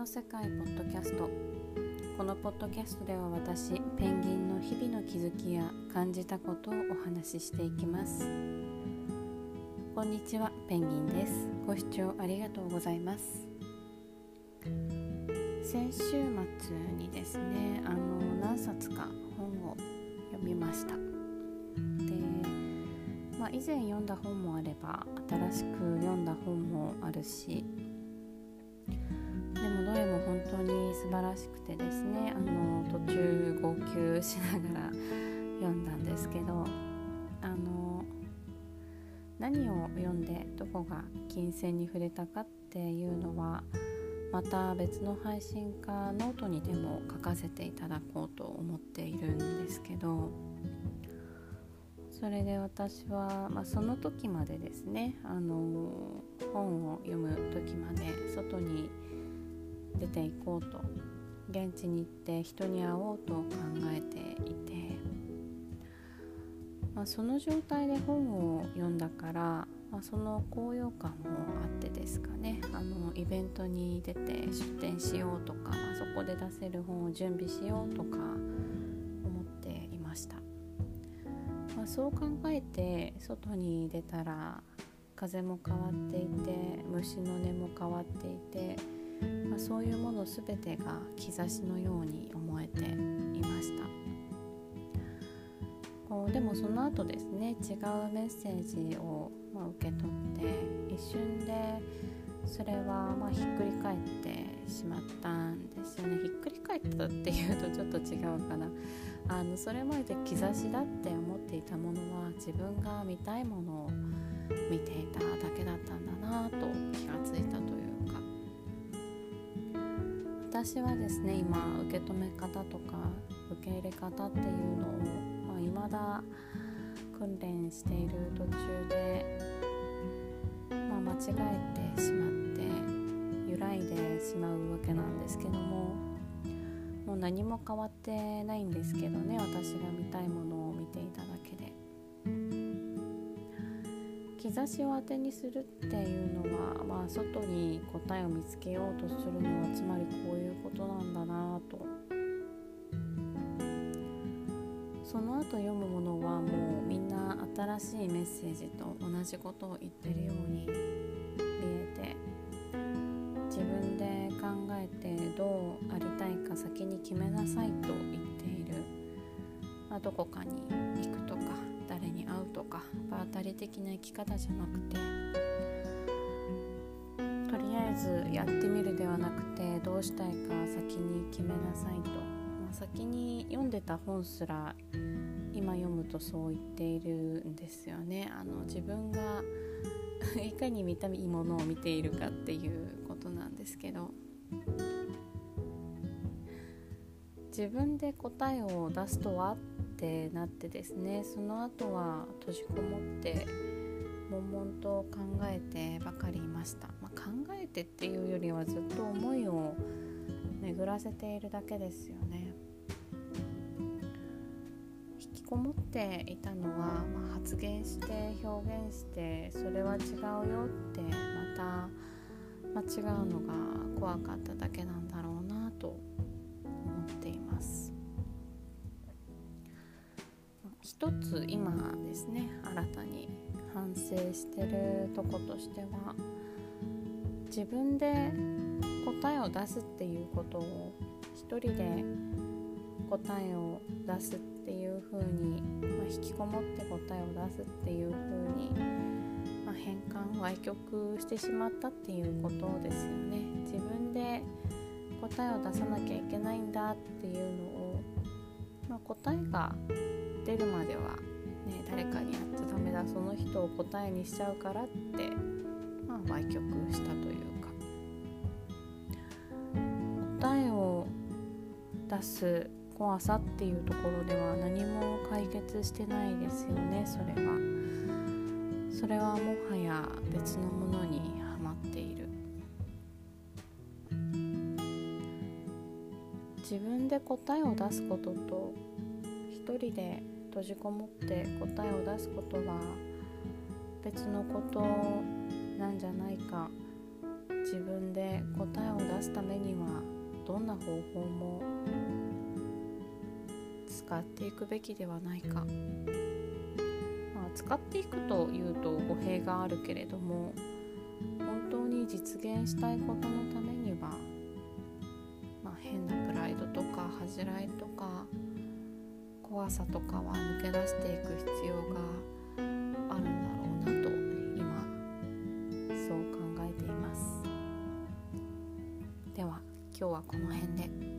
の世界ポッドキャスト。このポッドキャストでは私ペンギンの日々の気づきや感じたことをお話ししていきます。こんにちはペンギンです。ご視聴ありがとうございます。先週末にですねあの何冊か本を読みました。で、まあ、以前読んだ本もあれば新しく読んだ本もあるしでもどれも本当に素晴らしくてですねあの途中号泣しながら読んだんですけどあの何を読んでどこが金銭に触れたかっていうのはまた別の配信かノートにでも書かせていただこうと思っているんですけどそれで私は、まあ、その時までですねあの本を読む時まで外に出ていこうと。現地に行って人に会おうと考えていて、まあ、その状態で本を読んだから、まあ、その高揚感もあってですかね。あのイベントに出て出展しようとか、そこで出せる本を準備しようとか思っていました、まあ、そう考えて外に出たら風も変わっていて虫の音も変わっていてまあ、そういうもの全てが兆しのように思えていました。こうでもその後ですね違うメッセージを、ま、受け取って一瞬でそれはまひっくり返ってしまったんですよね。ひっくり返ったっていうとちょっと違うかな。あのそれまで兆しだって思っていたものは自分が見たいものを見ていただけだったんだなと気がついたという。私はですね今受け止め方とか受け入れ方っていうのを、まあ、未だ訓練している途中で、まあ、間違えてしまって揺らいでしまうわけなんですけどももう何も変わってないんですけどね私が見たいものを見ていただけで。兆しを当てにするっていうのは、まあ、外に答えを見つけようとするのはつまりこういうことなんだなと。その後読むものはもうみんな新しいメッセージと同じことを言ってるように見えて自分で考えてどうありたいか先に決めなさいと言っている、まあ、どこかに行くとか。誰に会うとか場当たり的な生き方じゃなくてとりあえずやってみるではなくてどうしたいか先に決めなさいと、まあ、先に読んでた本すら今読むとそう言っているんですよね。あの自分が いかに見たいいものを見ているかっていうことなんですけど。自分で答えを出すとはっってなってですねその後は閉じこもって悶々と考えてばかりいました、まあ、考えてっていうよりはずっと思いを巡らせているだけですよね。引きこもっていたのは、まあ、発言して表現してそれは違うよってまた間違うのが怖かっただけなんだろうなと思っています。一つ今ですね新たに反省してるとことしては自分で答えを出すっていうことを一人で答えを出すっていう風に、まあ、引きこもって答えを出すっていう風に、まあ、変換歪曲してしまったっていうことですよね。自分で答えを出さなきゃいけないんだっていうのを、まあ、答えが出るまでは、ね、誰かにやっちゃダメだその人を答えにしちゃうからって、まあ、歪曲したというか答えを出す怖さっていうところでは何も解決してないですよねそれは。それはもはや別のものに自分で答えを出すことと一人で閉じこもって答えを出すことは別のことなんじゃないか。自分で答えを出すためにはどんな方法も使っていくべきではないか、まあ、使っていくというと語弊があるけれども本当に実現したいことのためには、まあ、変なイドとか恥じらいとか怖さとかは抜け出していく必要があるんだろうなと今そう考えていますでは今日はこの辺で。